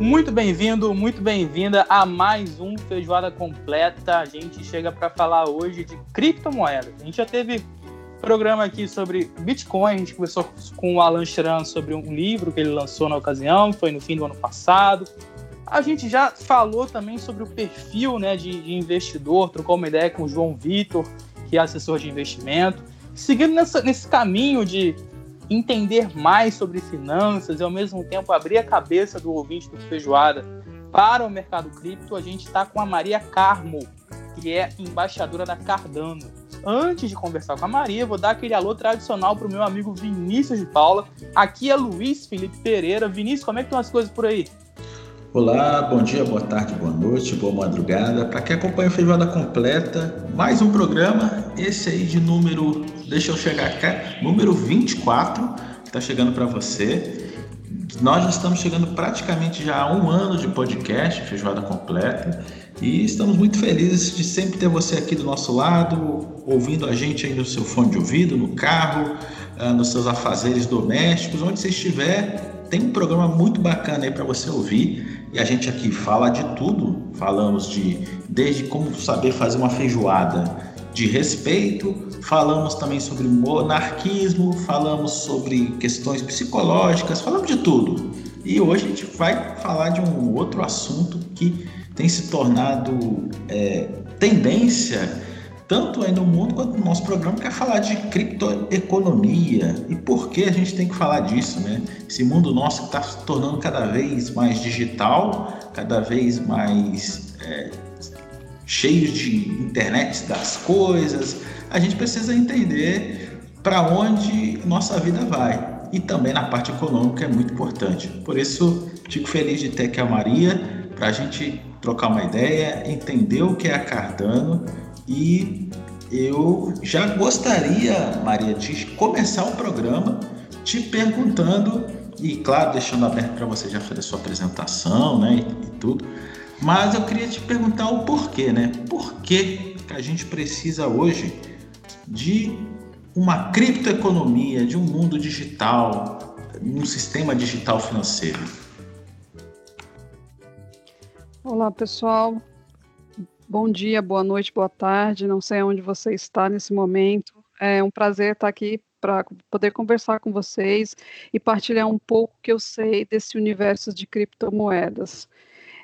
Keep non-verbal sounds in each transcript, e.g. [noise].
Muito bem-vindo, muito bem-vinda a mais um Feijoada Completa. A gente chega para falar hoje de criptomoedas. A gente já teve programa aqui sobre Bitcoin, a gente conversou com o Alan Schran sobre um livro que ele lançou na ocasião, foi no fim do ano passado. A gente já falou também sobre o perfil né, de, de investidor, trocou uma ideia com o João Vitor, que é assessor de investimento. Seguindo nessa, nesse caminho de entender mais sobre finanças e ao mesmo tempo abrir a cabeça do ouvinte do Feijoada para o mercado cripto, a gente está com a Maria Carmo, que é embaixadora da Cardano. Antes de conversar com a Maria, vou dar aquele alô tradicional para o meu amigo Vinícius de Paula. Aqui é Luiz Felipe Pereira. Vinícius, como é que estão as coisas por aí? Olá, bom dia, boa tarde, boa noite, boa madrugada. Para quem acompanha a Feijoada Completa, mais um programa, esse aí de número, deixa eu chegar cá, número 24, que está chegando para você. Nós já estamos chegando praticamente já a um ano de podcast, Feijoada Completa, e estamos muito felizes de sempre ter você aqui do nosso lado, ouvindo a gente aí no seu fone de ouvido, no carro, ah, nos seus afazeres domésticos, onde você estiver, tem um programa muito bacana aí para você ouvir. E a gente aqui fala de tudo. Falamos de desde como saber fazer uma feijoada de respeito, falamos também sobre monarquismo, falamos sobre questões psicológicas, falamos de tudo. E hoje a gente vai falar de um outro assunto que tem se tornado é, tendência tanto aí no mundo quanto no nosso programa, que é falar de criptoeconomia. E por que a gente tem que falar disso, né? Esse mundo nosso está se tornando cada vez mais digital, cada vez mais é, cheio de internet das coisas. A gente precisa entender para onde nossa vida vai. E também na parte econômica é muito importante. Por isso, fico feliz de ter aqui a Maria para a gente trocar uma ideia, entender o que é a Cardano e eu já gostaria, Maria, de começar o programa te perguntando, e claro, deixando aberto para você já fazer sua apresentação né, e, tudo, mas eu queria te perguntar o porquê, né? Por que, a gente precisa hoje de uma criptoeconomia, de um mundo digital, um sistema digital financeiro? Olá, pessoal. Bom dia, boa noite, boa tarde. Não sei onde você está nesse momento. É um prazer estar aqui para poder conversar com vocês e partilhar um pouco que eu sei desse universo de criptomoedas.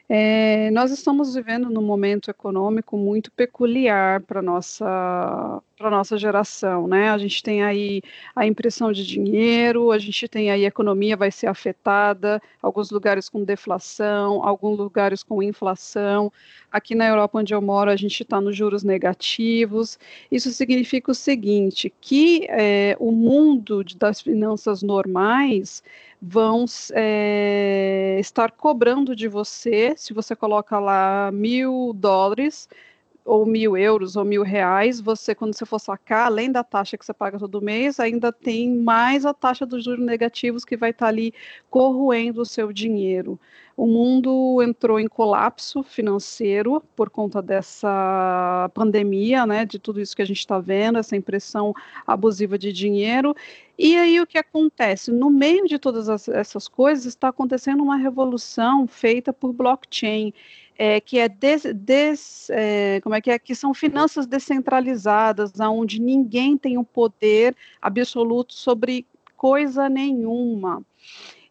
É, nós estamos vivendo num momento econômico muito peculiar para nossa para nossa geração, né? A gente tem aí a impressão de dinheiro, a gente tem aí a economia vai ser afetada, alguns lugares com deflação, alguns lugares com inflação. Aqui na Europa, onde eu moro, a gente está nos juros negativos. Isso significa o seguinte: que é, o mundo das finanças normais vão é, estar cobrando de você, se você coloca lá mil dólares, ou mil euros ou mil reais, você, quando você for sacar, além da taxa que você paga todo mês, ainda tem mais a taxa dos juros negativos que vai estar ali corroendo o seu dinheiro. O mundo entrou em colapso financeiro por conta dessa pandemia, né, de tudo isso que a gente está vendo, essa impressão abusiva de dinheiro. E aí o que acontece? No meio de todas as, essas coisas está acontecendo uma revolução feita por blockchain é, que é, des, des é, como é que é que são finanças descentralizadas, onde ninguém tem o um poder absoluto sobre coisa nenhuma.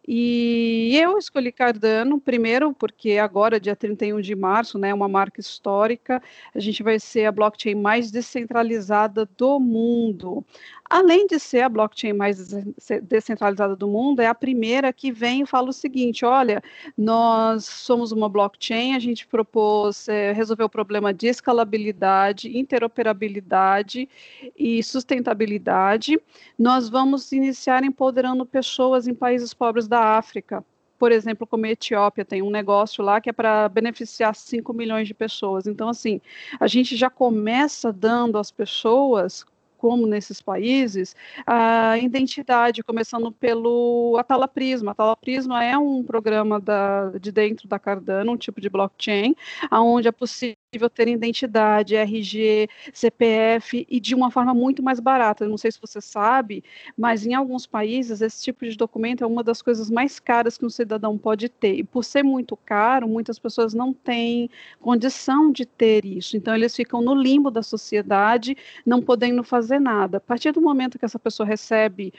E eu escolhi Cardano, primeiro, porque agora, dia 31 de março, né, uma marca histórica, a gente vai ser a blockchain mais descentralizada do mundo. Além de ser a blockchain mais descentralizada do mundo, é a primeira que vem e fala o seguinte: olha, nós somos uma blockchain, a gente propôs é, resolver o problema de escalabilidade, interoperabilidade e sustentabilidade. Nós vamos iniciar empoderando pessoas em países pobres da África. Por exemplo, como a Etiópia tem um negócio lá que é para beneficiar 5 milhões de pessoas. Então, assim, a gente já começa dando às pessoas como nesses países, a identidade, começando pelo Atala Prisma. Atala Prisma é um programa da, de dentro da Cardano, um tipo de blockchain, onde é possível ter identidade, RG, CPF e de uma forma muito mais barata. não sei se você sabe, mas em alguns países esse tipo de documento é uma das coisas mais caras que um cidadão pode ter. E por ser muito caro, muitas pessoas não têm condição de ter isso. Então eles ficam no limbo da sociedade, não podendo fazer nada. A partir do momento que essa pessoa recebe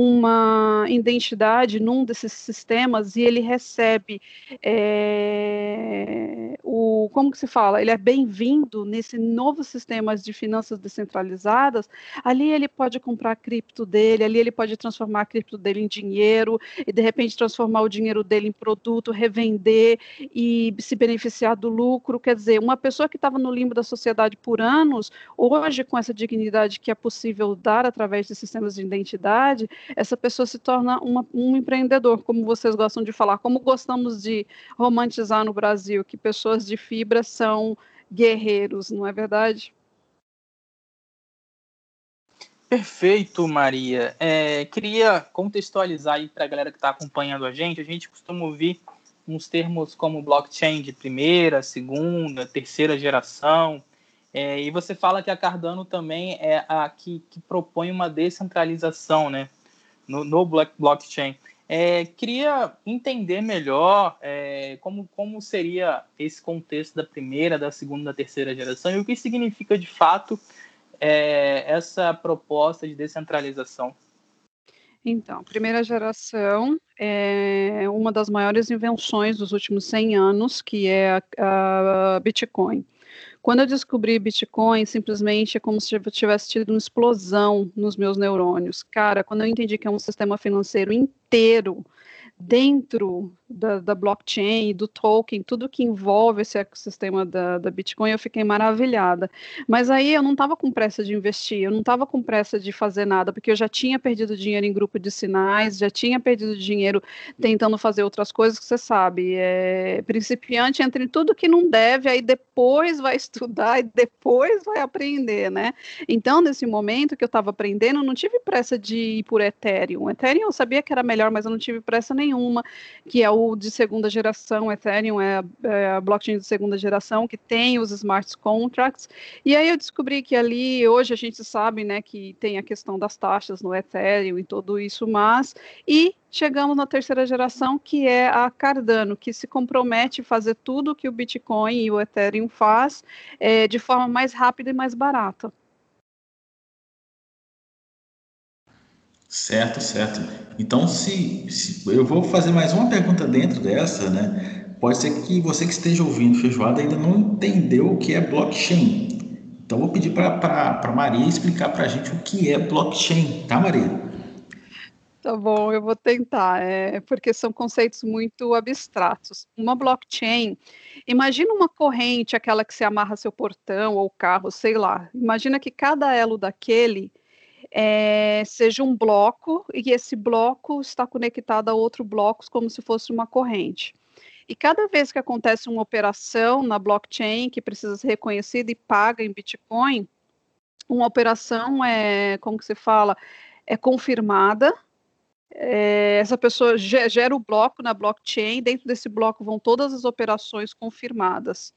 uma identidade num desses sistemas e ele recebe é, o como que se fala? Ele é bem-vindo nesse novo sistema de finanças descentralizadas. Ali ele pode comprar a cripto dele ali ele pode transformar a cripto dele em dinheiro e de repente transformar o dinheiro dele em produto revender e se beneficiar do lucro. Quer dizer uma pessoa que estava no limbo da sociedade por anos hoje com essa dignidade que é possível dar através de sistemas de identidade essa pessoa se torna uma, um empreendedor, como vocês gostam de falar, como gostamos de romantizar no Brasil, que pessoas de fibra são guerreiros, não é verdade? Perfeito, Maria. É, queria contextualizar aí para a galera que está acompanhando a gente. A gente costuma ouvir uns termos como blockchain de primeira, segunda, terceira geração. É, e você fala que a Cardano também é a que, que propõe uma descentralização, né? No, no blockchain. É, queria entender melhor é, como, como seria esse contexto da primeira, da segunda, da terceira geração e o que significa de fato é, essa proposta de descentralização. Então, primeira geração é uma das maiores invenções dos últimos 100 anos, que é a, a Bitcoin. Quando eu descobri Bitcoin, simplesmente é como se eu tivesse tido uma explosão nos meus neurônios. Cara, quando eu entendi que é um sistema financeiro inteiro dentro da, da, blockchain, do token, tudo que envolve esse ecossistema da, da Bitcoin, eu fiquei maravilhada. Mas aí eu não estava com pressa de investir, eu não estava com pressa de fazer nada, porque eu já tinha perdido dinheiro em grupo de sinais, já tinha perdido dinheiro tentando fazer outras coisas que você sabe. É, principiante entra em tudo que não deve, aí depois vai [laughs] estudar e depois vai aprender, né? Então, nesse momento que eu estava aprendendo, eu não tive pressa de ir por Ethereum. Ethereum eu sabia que era melhor, mas eu não tive pressa nenhuma, que é o o de segunda geração, Ethereum é, é a blockchain de segunda geração, que tem os smart contracts, e aí eu descobri que ali, hoje a gente sabe, né, que tem a questão das taxas no Ethereum e tudo isso, mas, e chegamos na terceira geração, que é a Cardano, que se compromete a fazer tudo que o Bitcoin e o Ethereum faz é, de forma mais rápida e mais barata. Certo, certo. Então, se, se, eu vou fazer mais uma pergunta dentro dessa, né? Pode ser que você que esteja ouvindo feijoada ainda não entendeu o que é blockchain. Então, vou pedir para Maria explicar para a gente o que é blockchain, tá, Maria? Tá bom, eu vou tentar, é, porque são conceitos muito abstratos. Uma blockchain, imagina uma corrente, aquela que se amarra seu portão ou carro, sei lá. Imagina que cada elo daquele é, seja um bloco e esse bloco está conectado a outro bloco como se fosse uma corrente. E cada vez que acontece uma operação na blockchain que precisa ser reconhecida e paga em Bitcoin, uma operação é, como que se fala, é confirmada. É, essa pessoa gera o bloco na blockchain, dentro desse bloco vão todas as operações confirmadas.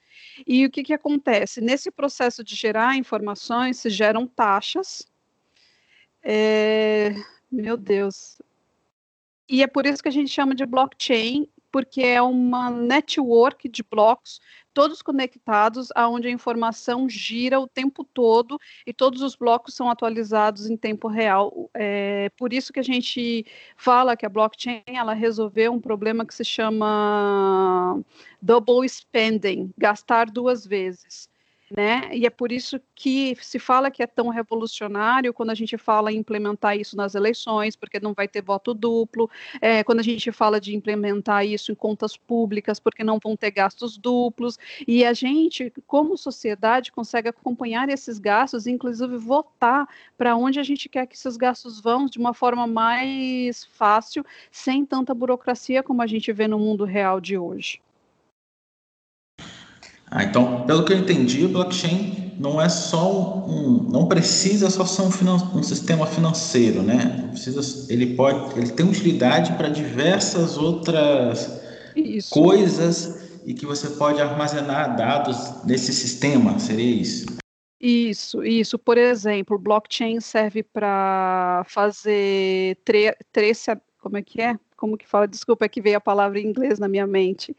E o que, que acontece? Nesse processo de gerar informações, se geram taxas, é, meu Deus. E é por isso que a gente chama de blockchain, porque é uma network de blocos, todos conectados, aonde a informação gira o tempo todo e todos os blocos são atualizados em tempo real. É por isso que a gente fala que a blockchain ela resolveu um problema que se chama double spending, gastar duas vezes. Né? E é por isso que se fala que é tão revolucionário quando a gente fala em implementar isso nas eleições, porque não vai ter voto duplo, é, quando a gente fala de implementar isso em contas públicas, porque não vão ter gastos duplos, e a gente, como sociedade, consegue acompanhar esses gastos, inclusive votar para onde a gente quer que esses gastos vão de uma forma mais fácil, sem tanta burocracia como a gente vê no mundo real de hoje. Ah, então, pelo que eu entendi, o blockchain não é só um, não precisa só ser um, um sistema financeiro, né? Precisa, ele pode, ele tem utilidade para diversas outras isso. coisas e que você pode armazenar dados nesse sistema, seria isso? Isso, isso. Por exemplo, blockchain serve para fazer tre trace, como é que é? Como que fala, desculpa, é que veio a palavra em inglês na minha mente,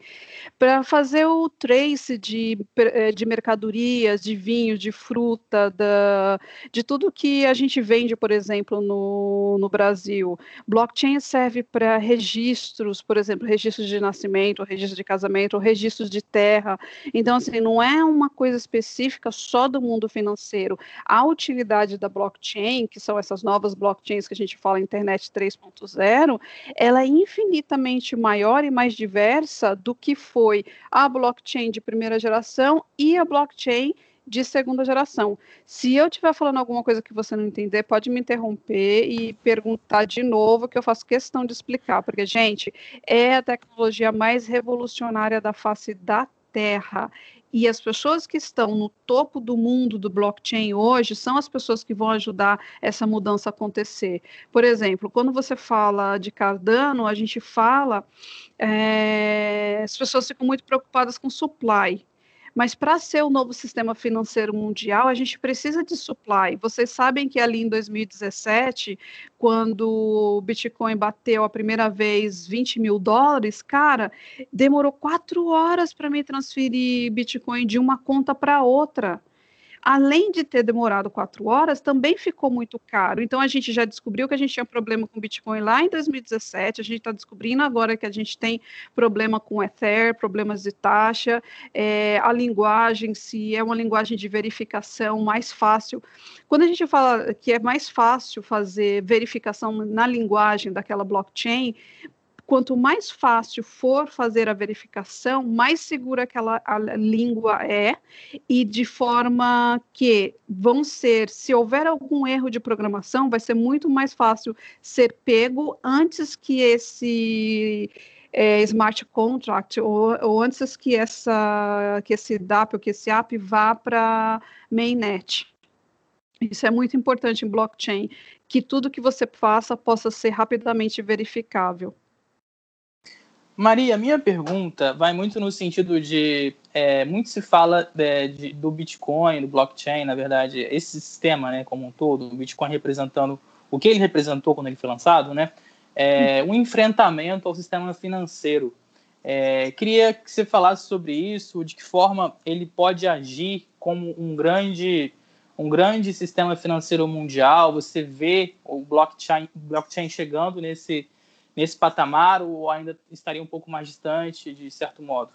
para fazer o trace de, eh, de mercadorias, de vinho, de fruta, da, de tudo que a gente vende, por exemplo, no, no Brasil. Blockchain serve para registros, por exemplo, registros de nascimento, registro de casamento, registros de terra. Então, assim, não é uma coisa específica só do mundo financeiro. A utilidade da blockchain, que são essas novas blockchains que a gente fala internet 3.0, ela é infinitamente maior e mais diversa do que foi a blockchain de primeira geração e a blockchain de segunda geração. Se eu estiver falando alguma coisa que você não entender, pode me interromper e perguntar de novo, que eu faço questão de explicar, porque, gente, é a tecnologia mais revolucionária da face da Terra. E as pessoas que estão no topo do mundo do blockchain hoje são as pessoas que vão ajudar essa mudança acontecer. Por exemplo, quando você fala de Cardano, a gente fala, é, as pessoas ficam muito preocupadas com supply. Mas para ser o novo sistema financeiro mundial, a gente precisa de supply. Vocês sabem que ali em 2017, quando o Bitcoin bateu a primeira vez 20 mil dólares, cara, demorou quatro horas para me transferir Bitcoin de uma conta para outra além de ter demorado quatro horas, também ficou muito caro. Então a gente já descobriu que a gente tinha problema com Bitcoin lá em 2017, a gente está descobrindo agora que a gente tem problema com Ether, problemas de taxa, é, a linguagem, se é uma linguagem de verificação mais fácil. Quando a gente fala que é mais fácil fazer verificação na linguagem daquela blockchain, quanto mais fácil for fazer a verificação, mais segura aquela língua é, e de forma que vão ser, se houver algum erro de programação, vai ser muito mais fácil ser pego antes que esse é, smart contract ou, ou, antes que essa que esse DAP ou que esse app vá para mainnet. Isso é muito importante em blockchain, que tudo que você faça possa ser rapidamente verificável. Maria, minha pergunta vai muito no sentido de é, muito se fala de, de, do Bitcoin, do blockchain, na verdade, esse sistema, né, como um todo, o Bitcoin representando o que ele representou quando ele foi lançado, né, é, um enfrentamento ao sistema financeiro. É, queria que você falasse sobre isso, de que forma ele pode agir como um grande um grande sistema financeiro mundial. Você vê o blockchain, blockchain chegando nesse nesse patamar ou ainda estaria um pouco mais distante, de certo modo?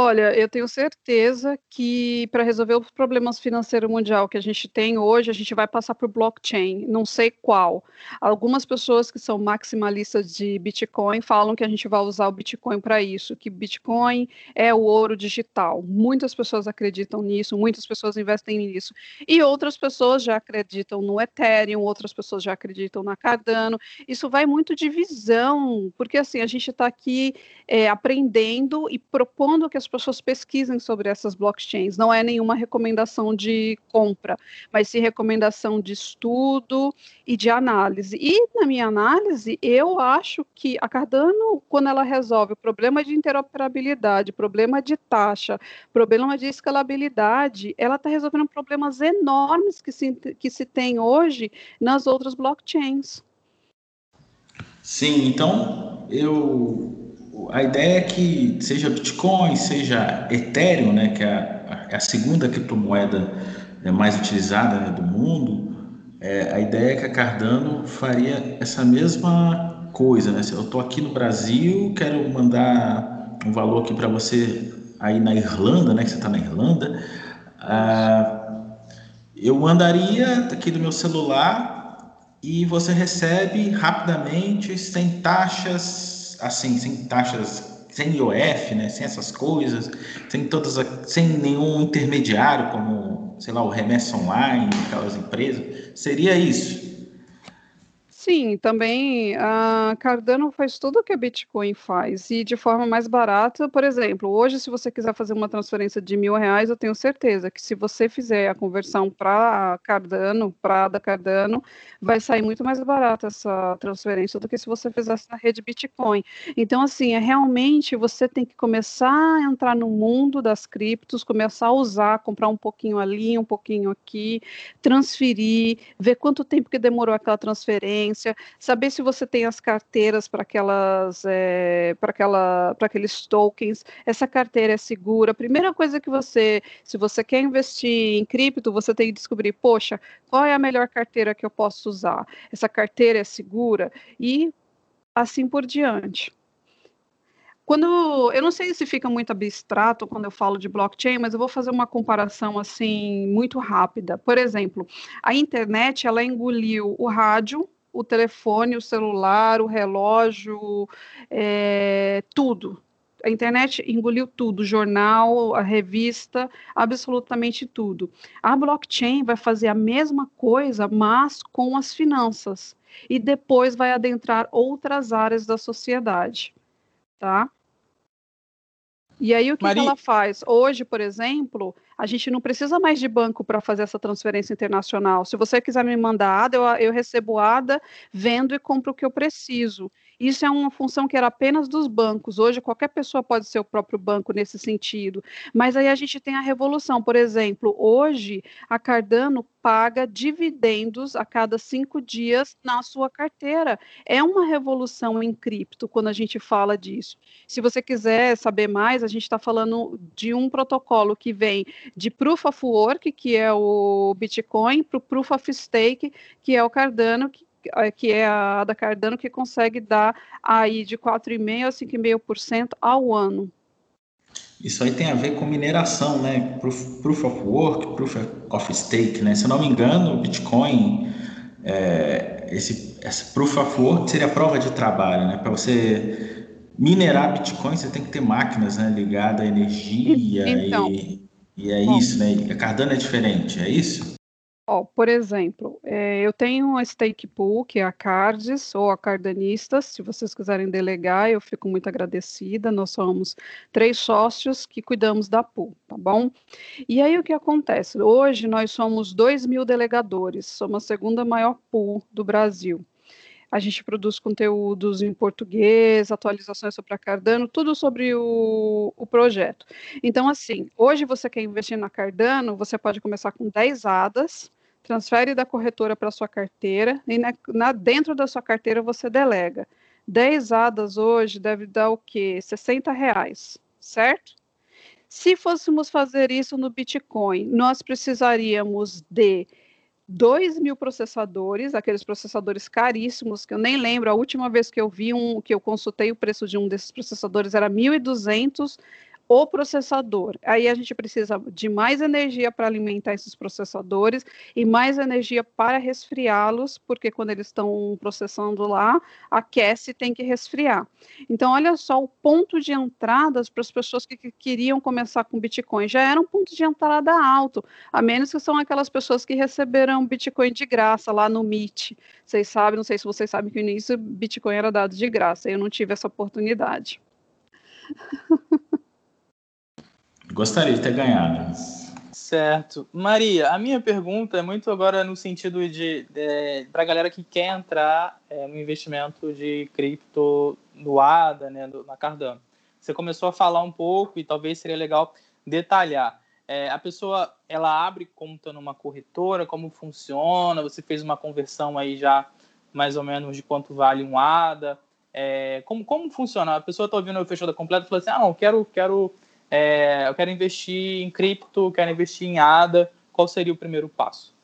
Olha, eu tenho certeza que para resolver os problemas financeiros mundial que a gente tem hoje, a gente vai passar por blockchain, não sei qual. Algumas pessoas que são maximalistas de Bitcoin falam que a gente vai usar o Bitcoin para isso, que Bitcoin é o ouro digital. Muitas pessoas acreditam nisso, muitas pessoas investem nisso. E outras pessoas já acreditam no Ethereum, outras pessoas já acreditam na Cardano. Isso vai muito de visão, porque assim, a gente está aqui é, aprendendo e propondo que as pessoas pesquisem sobre essas blockchains. Não é nenhuma recomendação de compra, mas sim recomendação de estudo e de análise. E na minha análise, eu acho que a Cardano, quando ela resolve o problema de interoperabilidade, problema de taxa, problema de escalabilidade, ela está resolvendo problemas enormes que se, que se tem hoje nas outras blockchains. Sim, então eu a ideia é que seja Bitcoin, seja Ethereum, né, que é a, a segunda criptomoeda é, mais utilizada né, do mundo, é, a ideia é que a Cardano faria essa mesma coisa. Né? Se eu estou aqui no Brasil, quero mandar um valor aqui para você aí na Irlanda, né, que você está na Irlanda, Ah, eu mandaria aqui do meu celular e você recebe rapidamente, sem taxas, assim, sem taxas, sem IOF, né, sem essas coisas, sem todas, sem nenhum intermediário como, sei lá, o remessa online, aquelas empresas. Seria isso. Sim, também a Cardano faz tudo o que a Bitcoin faz e de forma mais barata. Por exemplo, hoje, se você quiser fazer uma transferência de mil reais, eu tenho certeza que se você fizer a conversão para Cardano, para da Cardano, vai sair muito mais barata essa transferência do que se você fizesse na rede Bitcoin. Então, assim, é realmente você tem que começar a entrar no mundo das criptos, começar a usar, comprar um pouquinho ali, um pouquinho aqui, transferir, ver quanto tempo que demorou aquela transferência saber se você tem as carteiras para aquelas, é, para aquela, para aqueles tokens, essa carteira é segura. Primeira coisa que você, se você quer investir em cripto, você tem que descobrir, poxa, qual é a melhor carteira que eu posso usar? Essa carteira é segura e assim por diante. Quando eu não sei se fica muito abstrato quando eu falo de blockchain, mas eu vou fazer uma comparação assim muito rápida. Por exemplo, a internet ela engoliu o rádio, o telefone, o celular, o relógio, é, tudo. A internet engoliu tudo, jornal, a revista, absolutamente tudo. A blockchain vai fazer a mesma coisa, mas com as finanças. E depois vai adentrar outras áreas da sociedade, tá? E aí o que, que ela faz? Hoje, por exemplo, a gente não precisa mais de banco para fazer essa transferência internacional. Se você quiser me mandar ADA, eu, eu recebo ADA, vendo e compro o que eu preciso. Isso é uma função que era apenas dos bancos. Hoje, qualquer pessoa pode ser o próprio banco nesse sentido. Mas aí a gente tem a revolução. Por exemplo, hoje, a Cardano paga dividendos a cada cinco dias na sua carteira. É uma revolução em cripto quando a gente fala disso. Se você quiser saber mais, a gente está falando de um protocolo que vem de Proof of Work, que é o Bitcoin, para o Proof of Stake, que é o Cardano, que que é a da Cardano, que consegue dar aí de 4,5% a 5,5% ao ano. Isso aí tem a ver com mineração, né? Proof, proof, of Work, Proof of Stake, né? Se eu não me engano, o Bitcoin, é, esse, essa Proof of Work seria a prova de trabalho, né? Para você minerar Bitcoin, você tem que ter máquinas né, ligadas à energia então, e, e é bom, isso, né? A Cardano é diferente, é isso? Por exemplo, é, eu tenho a Stake Pool, que é a Cards, ou a Cardanistas, se vocês quiserem delegar, eu fico muito agradecida, nós somos três sócios que cuidamos da pool, tá bom? E aí o que acontece? Hoje nós somos 2 mil delegadores, somos a segunda maior pool do Brasil. A gente produz conteúdos em português, atualizações sobre a Cardano, tudo sobre o, o projeto. Então, assim, hoje você quer investir na Cardano, você pode começar com 10 ADAs, transfere da corretora para sua carteira e na, na, dentro da sua carteira você delega. 10 ADAs hoje deve dar o quê? 60 reais, certo? Se fôssemos fazer isso no Bitcoin, nós precisaríamos de 2 mil processadores, aqueles processadores caríssimos, que eu nem lembro, a última vez que eu vi um, que eu consultei o preço de um desses processadores era 1.200 o processador. Aí a gente precisa de mais energia para alimentar esses processadores e mais energia para resfriá-los, porque quando eles estão processando lá, aquece e tem que resfriar. Então, olha só o ponto de entrada para as pessoas que, que, queriam começar com Bitcoin. Já era um ponto de entrada alto, a menos que são aquelas pessoas que receberam Bitcoin de graça lá no Meet. Vocês sabem, não sei se vocês sabem que no início Bitcoin era dado de graça, eu não tive essa oportunidade. [laughs] Gostaria de ter ganhado. Certo. Maria, a minha pergunta é muito agora no sentido de, de para a galera que quer entrar é, no investimento de cripto no ADA, né, do, na Cardano. Você começou a falar um pouco e talvez seria legal detalhar. É, a pessoa ela abre conta numa corretora, como funciona? Você fez uma conversão aí já mais ou menos de quanto vale um ADA? É, como, como funciona? A pessoa está ouvindo o fechada completa e fala assim: ah, não, quero, quero é, eu quero investir em cripto, quero investir em ADA, qual seria o primeiro passo?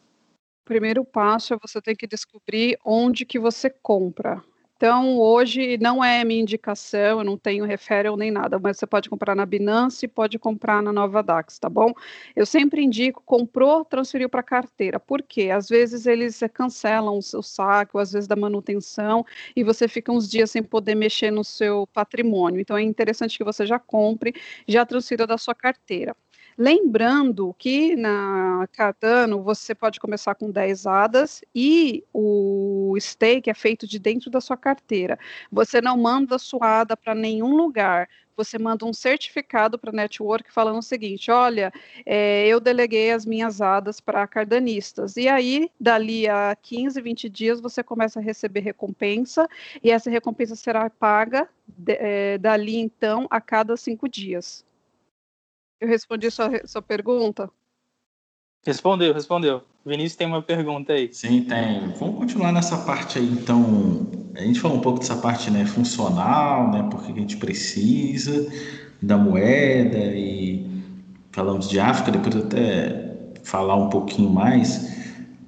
O primeiro passo é você ter que descobrir onde que você compra. Então, hoje não é minha indicação, eu não tenho referral nem nada, mas você pode comprar na Binance, pode comprar na Nova Dax, tá bom? Eu sempre indico, comprou, transferiu para carteira. Por quê? Às vezes eles cancelam o seu saque, às vezes da manutenção, e você fica uns dias sem poder mexer no seu patrimônio. Então, é interessante que você já compre, já transfira da sua carteira. Lembrando que na Cardano você pode começar com 10 hadas e o stake é feito de dentro da sua carteira. Você não manda sua ADA para nenhum lugar. Você manda um certificado para a network falando o seguinte: olha, é, eu deleguei as minhas ADAs para cardanistas. E aí, dali a 15, 20 dias, você começa a receber recompensa, e essa recompensa será paga de, é, dali então a cada cinco dias. Eu respondi sua, sua pergunta? Respondeu, respondeu. Vinícius tem uma pergunta aí. Sim, tem. Vamos continuar nessa parte aí, então. A gente falou um pouco dessa parte né, funcional, né? Porque a gente precisa da moeda e falamos de África, depois até falar um pouquinho mais.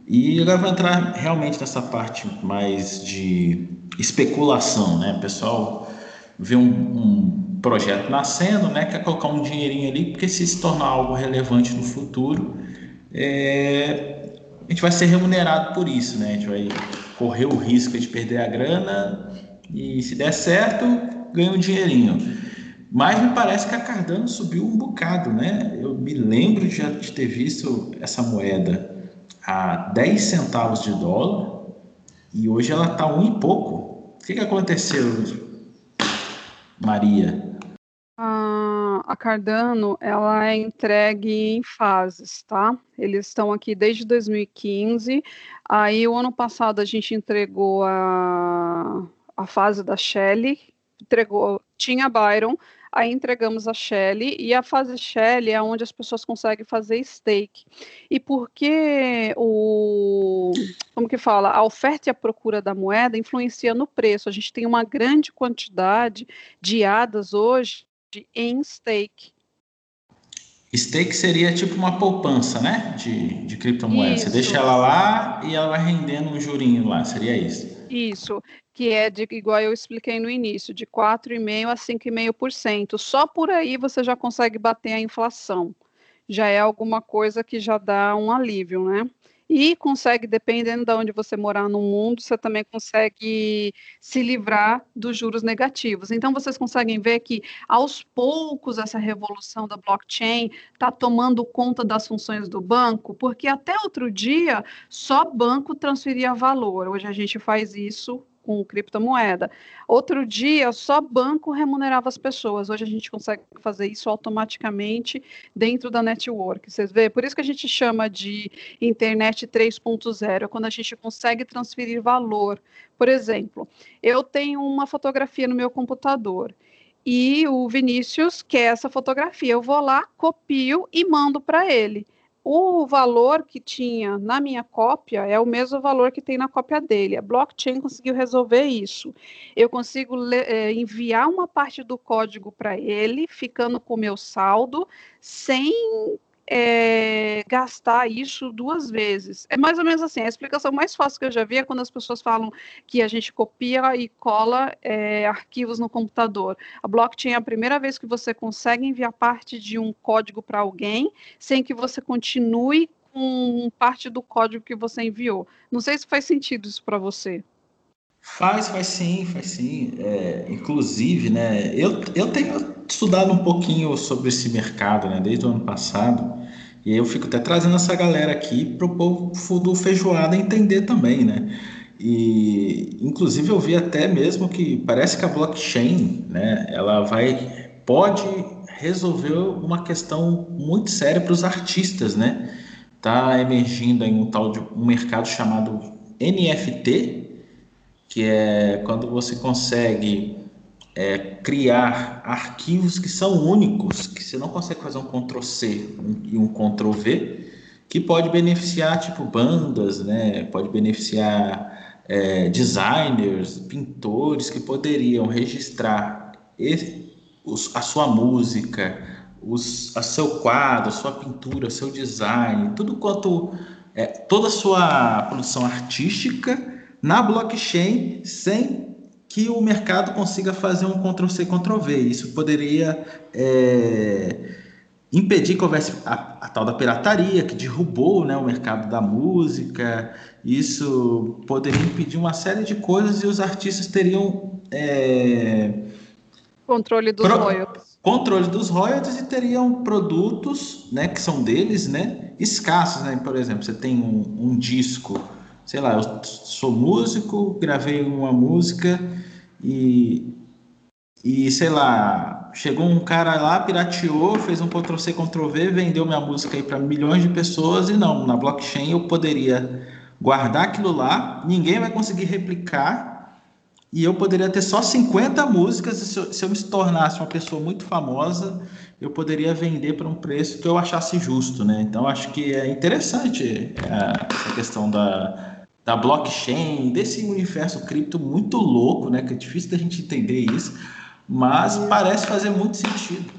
E agora vou entrar realmente nessa parte mais de especulação, né? O pessoal vê um, um projeto nascendo, né, quer colocar um dinheirinho ali, porque se se tornar algo relevante no futuro, é, a gente vai ser remunerado por isso, né? A gente vai correr o risco de perder a grana e se der certo, ganha um dinheirinho. Mas me parece que a Cardano subiu um bocado, né? Eu me lembro de, de ter visto essa moeda a 10 centavos de dólar e hoje ela está um e pouco. O que, que aconteceu, Maria? a Cardano ela é entregue em fases, tá? Eles estão aqui desde 2015. Aí o ano passado a gente entregou a, a fase da Shelley, entregou, tinha Byron, aí entregamos a Shelley, e a fase Shelley é onde as pessoas conseguem fazer stake. E porque o, como que fala, a oferta e a procura da moeda influencia no preço. A gente tem uma grande quantidade de hadas hoje em stake. Stake seria tipo uma poupança, né? De, de criptomoeda. Você deixa ela lá e ela vai rendendo um jurinho lá, seria isso? Isso, que é de, igual eu expliquei no início, de 4,5% a 5,5%. Só por aí você já consegue bater a inflação. Já é alguma coisa que já dá um alívio, né? E consegue, dependendo de onde você morar no mundo, você também consegue se livrar dos juros negativos. Então, vocês conseguem ver que, aos poucos, essa revolução da blockchain está tomando conta das funções do banco, porque até outro dia, só banco transferia valor. Hoje a gente faz isso com criptomoeda. Outro dia, só banco remunerava as pessoas. Hoje a gente consegue fazer isso automaticamente dentro da network. Vocês vê? Por isso que a gente chama de internet 3.0, é quando a gente consegue transferir valor. Por exemplo, eu tenho uma fotografia no meu computador e o Vinícius quer essa fotografia. Eu vou lá, copio e mando para ele o valor que tinha na minha cópia é o mesmo valor que tem na cópia dele. A blockchain conseguiu resolver isso. Eu consigo é, enviar uma parte do código para ele, ficando com o meu saldo, sem é, gastar isso duas vezes. É mais ou menos assim. A explicação mais fácil que eu já vi é quando as pessoas falam que a gente copia e cola é, arquivos no computador. A blockchain é a primeira vez que você consegue enviar parte de um código para alguém sem que você continue com parte do código que você enviou. Não sei se faz sentido isso para você. Faz, faz sim, faz sim. É, inclusive, né, eu, eu tenho estudado um pouquinho sobre esse mercado, né, desde o ano passado, e eu fico até trazendo essa galera aqui para o povo do Feijoada entender também, né? E, inclusive, eu vi até mesmo que parece que a blockchain, né, ela vai, pode resolver uma questão muito séria para os artistas, né? Tá emergindo em um tal de um mercado chamado NFT, que é quando você consegue é, criar arquivos que são únicos, que você não consegue fazer um Ctrl C e um Ctrl V, que pode beneficiar tipo bandas, né? Pode beneficiar é, designers, pintores que poderiam registrar esse, os, a sua música, os, a seu quadro, a sua pintura, seu design, tudo quanto é, toda a sua produção artística na blockchain sem que o mercado consiga fazer um Ctrl-C, Ctrl-V. Isso poderia é, impedir que houvesse a, a, tal da pirataria, que derrubou né, o mercado da música. Isso poderia impedir uma série de coisas e os artistas teriam... É, controle dos pro, royalties. Controle dos royalties e teriam produtos né, que são deles, né, escassos. Né? Por exemplo, você tem um, um disco sei lá, eu sou músico, gravei uma música e, e sei lá, chegou um cara lá, pirateou, fez um Ctrl-C, Ctrl-V, vendeu minha música aí para milhões de pessoas e não, na blockchain eu poderia guardar aquilo lá, ninguém vai conseguir replicar e eu poderia ter só 50 músicas se eu, se eu me tornasse uma pessoa muito famosa, eu poderia vender por um preço que eu achasse justo, né? Então acho que é interessante é, essa questão da, da blockchain, desse universo cripto muito louco, né? Que é difícil da gente entender isso, mas parece fazer muito sentido.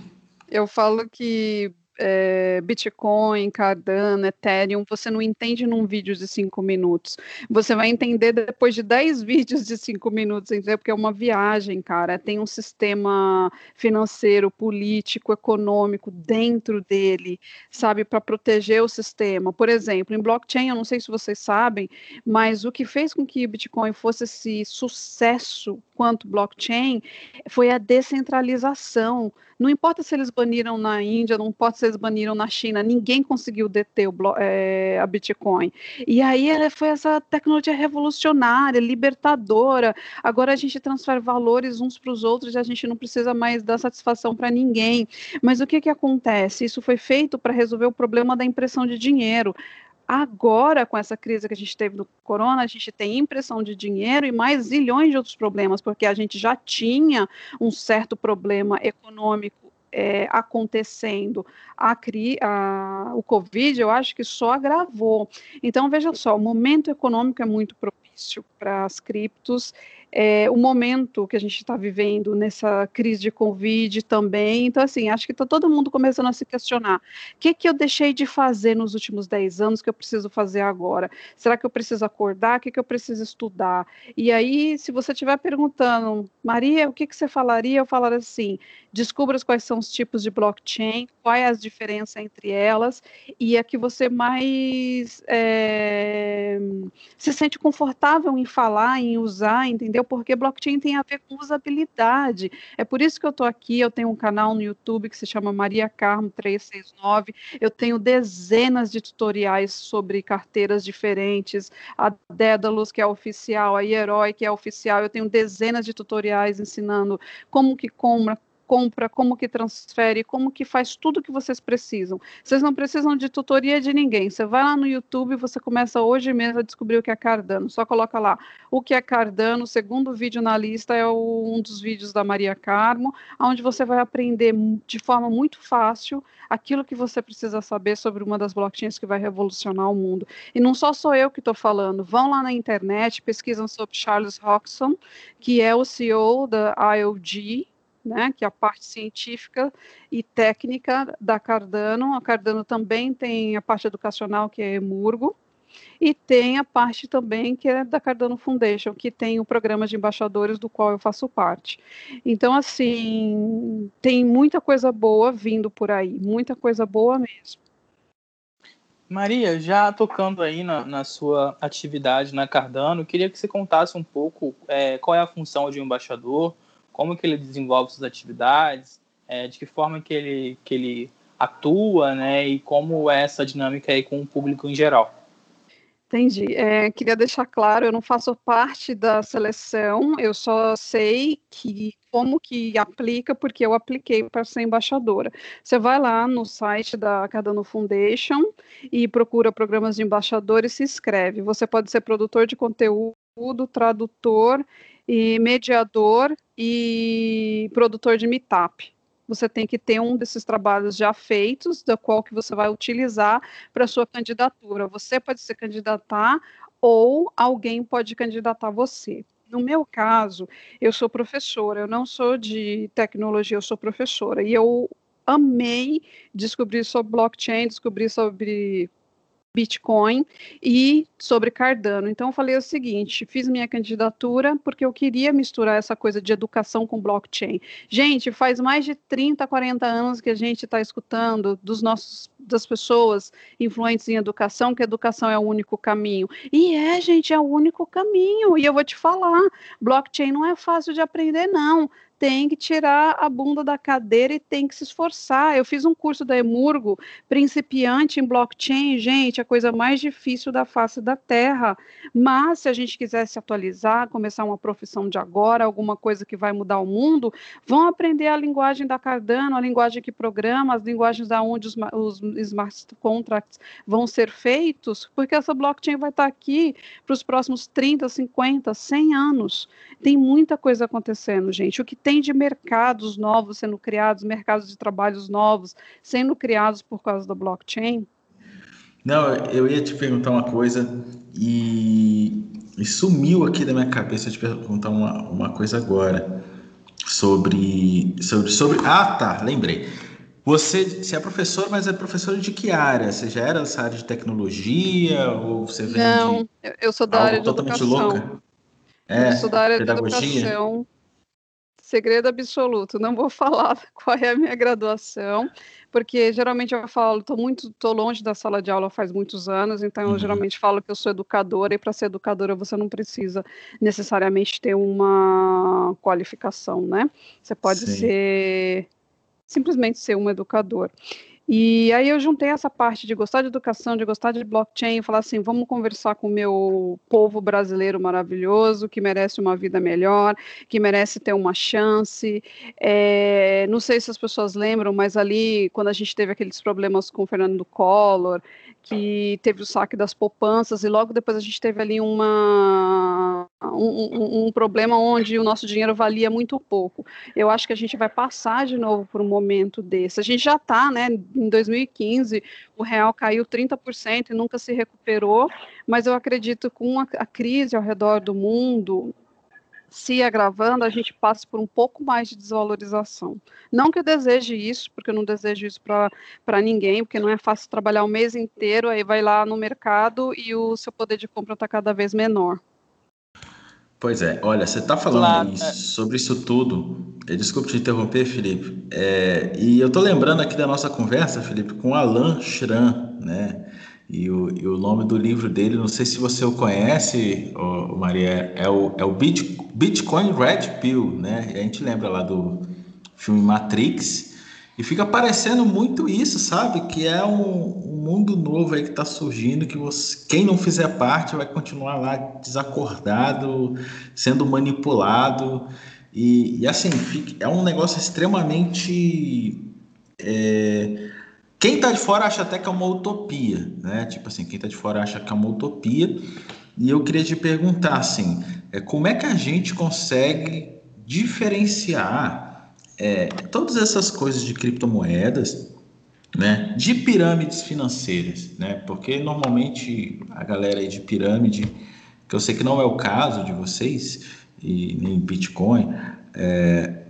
Eu falo que é, Bitcoin, Cardano, Ethereum, você não entende num vídeo de cinco minutos. Você vai entender depois de dez [laughs] vídeos de cinco minutos, entendeu? Porque é uma viagem, cara. Tem um sistema financeiro, político, econômico dentro dele, sabe, para proteger o sistema. Por exemplo, em blockchain, eu não sei se vocês sabem, mas o que fez com que Bitcoin fosse esse sucesso quanto blockchain foi a descentralização. Não importa se eles baniram na Índia, não importa se eles baniram na China, ninguém conseguiu deter o, é, a Bitcoin. E aí ela foi essa tecnologia revolucionária, libertadora. Agora a gente transfere valores uns para os outros e a gente não precisa mais dar satisfação para ninguém. Mas o que, que acontece? Isso foi feito para resolver o problema da impressão de dinheiro. Agora, com essa crise que a gente teve do corona, a gente tem impressão de dinheiro e mais zilhões de outros problemas, porque a gente já tinha um certo problema econômico é, acontecendo. A, a, o Covid, eu acho que só agravou. Então, veja só, o momento econômico é muito propício para as criptos é, o momento que a gente está vivendo nessa crise de Covid também. Então, assim, acho que está todo mundo começando a se questionar: o que, que eu deixei de fazer nos últimos 10 anos que eu preciso fazer agora? Será que eu preciso acordar? O que, que eu preciso estudar? E aí, se você estiver perguntando, Maria, o que, que você falaria? Eu falaria assim: descubra quais são os tipos de blockchain, qual é a diferença entre elas, e a que você mais é, se sente confortável em falar, em usar, entendeu? Entendeu? Porque blockchain tem a ver com usabilidade. É por isso que eu estou aqui. Eu tenho um canal no YouTube que se chama Maria Carmo 369. Eu tenho dezenas de tutoriais sobre carteiras diferentes. A Dédalus, que é oficial, a Herói, que é oficial. Eu tenho dezenas de tutoriais ensinando como que compra, compra, como que transfere, como que faz tudo que vocês precisam. Vocês não precisam de tutoria de ninguém. Você vai lá no YouTube você começa hoje mesmo a descobrir o que é Cardano. Só coloca lá o que é Cardano. O segundo vídeo na lista é o, um dos vídeos da Maria Carmo, onde você vai aprender de forma muito fácil aquilo que você precisa saber sobre uma das blockchains que vai revolucionar o mundo. E não só sou eu que estou falando. Vão lá na internet, pesquisam sobre Charles Roxon, que é o CEO da IOG, né, que é a parte científica e técnica da Cardano. A Cardano também tem a parte educacional, que é Emurgo, e tem a parte também que é da Cardano Foundation, que tem o programa de embaixadores do qual eu faço parte. Então, assim, tem muita coisa boa vindo por aí, muita coisa boa mesmo. Maria, já tocando aí na, na sua atividade na Cardano, queria que você contasse um pouco é, qual é a função de um embaixador, como que ele desenvolve suas atividades, é, de que forma que ele, que ele atua, né, e como é essa dinâmica aí com o público em geral. Entendi. É, queria deixar claro, eu não faço parte da seleção, eu só sei que como que aplica, porque eu apliquei para ser embaixadora. Você vai lá no site da Cardano Foundation e procura programas de embaixador e se inscreve. Você pode ser produtor de conteúdo, tradutor e mediador e produtor de meetup. Você tem que ter um desses trabalhos já feitos, da qual que você vai utilizar para sua candidatura. Você pode se candidatar ou alguém pode candidatar você. No meu caso, eu sou professora, eu não sou de tecnologia, eu sou professora. E eu amei descobrir sobre blockchain, descobrir sobre Bitcoin e sobre Cardano. Então, eu falei o seguinte: fiz minha candidatura porque eu queria misturar essa coisa de educação com blockchain. Gente, faz mais de 30, 40 anos que a gente está escutando dos nossos das pessoas influentes em educação que educação é o único caminho. E é, gente, é o único caminho. E eu vou te falar, blockchain não é fácil de aprender, não tem que tirar a bunda da cadeira e tem que se esforçar. Eu fiz um curso da Emurgo, principiante em blockchain, gente, a coisa mais difícil da face da Terra. Mas se a gente quiser se atualizar, começar uma profissão de agora, alguma coisa que vai mudar o mundo, vão aprender a linguagem da Cardano, a linguagem que programa, as linguagens da onde os, os smart contracts vão ser feitos, porque essa blockchain vai estar aqui para os próximos 30, 50, 100 anos. Tem muita coisa acontecendo, gente. O que tem de mercados novos sendo criados, mercados de trabalhos novos sendo criados por causa do blockchain? Não, eu ia te perguntar uma coisa e, e sumiu aqui da minha cabeça te perguntar uma, uma coisa agora sobre, sobre, sobre. Ah, tá, lembrei. Você, você é professor, mas é professor de que área? Você já era dessa área de tecnologia ou você vem Não, eu sou da área de totalmente educação. louca? É, eu sou da área pedagogia? de educação segredo absoluto. Não vou [laughs] falar qual é a minha graduação, porque geralmente eu falo, estou muito, tô longe da sala de aula faz muitos anos, então eu uhum. geralmente falo que eu sou educadora e para ser educadora você não precisa necessariamente ter uma qualificação, né? Você pode Sim. ser simplesmente ser um educador. E aí eu juntei essa parte de gostar de educação, de gostar de blockchain, falar assim, vamos conversar com o meu povo brasileiro maravilhoso, que merece uma vida melhor, que merece ter uma chance. É, não sei se as pessoas lembram, mas ali, quando a gente teve aqueles problemas com o Fernando Collor, que teve o saque das poupanças e logo depois a gente teve ali uma, um, um, problema onde o nosso dinheiro valia muito pouco. Eu acho que a gente vai passar de novo por um momento desse. A gente já está, né? Em 2015, o real caiu 30% e nunca se recuperou, mas eu acredito que com a, a crise ao redor do mundo, se agravando, a gente passa por um pouco mais de desvalorização. Não que eu deseje isso, porque eu não desejo isso para ninguém, porque não é fácil trabalhar o mês inteiro, aí vai lá no mercado e o seu poder de compra está cada vez menor. Pois é, olha, você está falando claro, é. sobre isso tudo. Desculpe te interromper, Felipe. É, e eu estou lembrando aqui da nossa conversa, Felipe, com Alan Schran, né? E o, e o nome do livro dele, não sei se você o conhece, oh, Maria, é o, é o Bitcoin Red Pill, né? A gente lembra lá do filme Matrix. E fica parecendo muito isso, sabe? Que é um, um mundo novo aí que está surgindo, que você, quem não fizer parte vai continuar lá desacordado, sendo manipulado. E, e assim, é um negócio extremamente. É, quem está de fora acha até que é uma utopia, né? Tipo assim, quem está de fora acha que é uma utopia. E eu queria te perguntar assim, é, como é que a gente consegue diferenciar é, todas essas coisas de criptomoedas, né, de pirâmides financeiras, né? Porque normalmente a galera aí de pirâmide, que eu sei que não é o caso de vocês e nem Bitcoin, é,